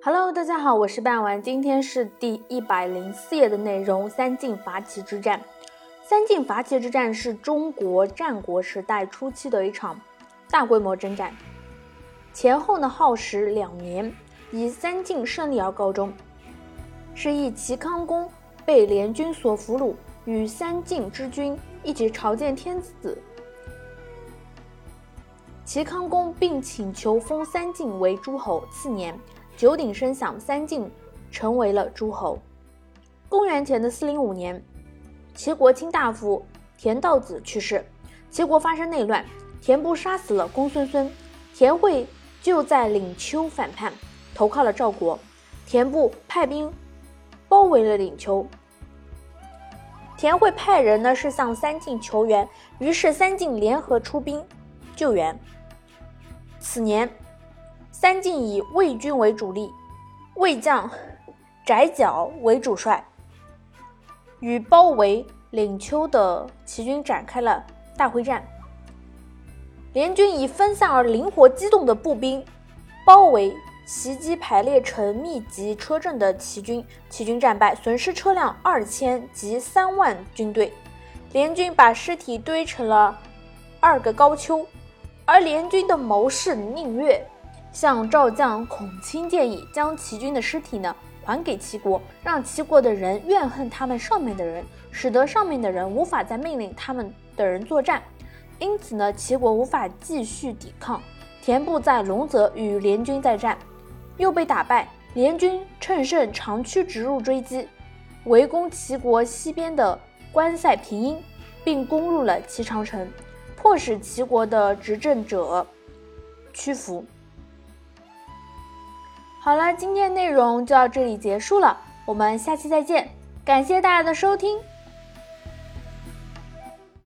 Hello，大家好，我是半丸，今天是第一百零四页的内容。三晋伐齐之战，三晋伐齐之战是中国战国时代初期的一场大规模征战，前后呢耗时两年，以三晋胜利而告终。是以齐康公被联军所俘虏，与三晋之君一起朝见天子。齐康公并请求封三晋为诸侯。次年。九鼎声响，三晋成为了诸侯。公元前的四零五年，齐国卿大夫田道子去世，齐国发生内乱，田部杀死了公孙孙，田惠就在领丘反叛，投靠了赵国。田部派兵包围了领丘，田惠派人呢是向三晋求援，于是三晋联合出兵救援。此年。三晋以魏军为主力，魏将翟角为主帅，与包围领丘的齐军展开了大会战。联军以分散而灵活机动的步兵包围袭击排列成密集车阵的齐军，齐军战败，损失车辆二千及三万军队。联军把尸体堆成了二个高丘，而联军的谋士宁越。向赵将孔钦建议，将齐军的尸体呢还给齐国，让齐国的人怨恨他们上面的人，使得上面的人无法再命令他们的人作战，因此呢，齐国无法继续抵抗。田部在龙泽与联军再战，又被打败，联军乘胜长驱直入追击，围攻齐国西边的关塞平阴，并攻入了齐长城，迫使齐国的执政者屈服。好了，今天内容就到这里结束了，我们下期再见，感谢大家的收听。